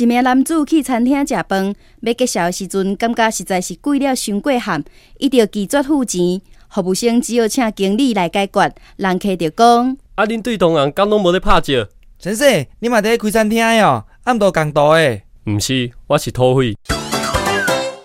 一名男子去餐厅食饭，要结账时阵，感觉实在是贵了，伤过咸，伊就拒绝付钱。服务生只好请经理来解决。人客就讲：“啊，恁对同行敢拢无咧拍照？”先生，你嘛伫咧开餐厅哦，暗度共度诶？毋是，我是土匪。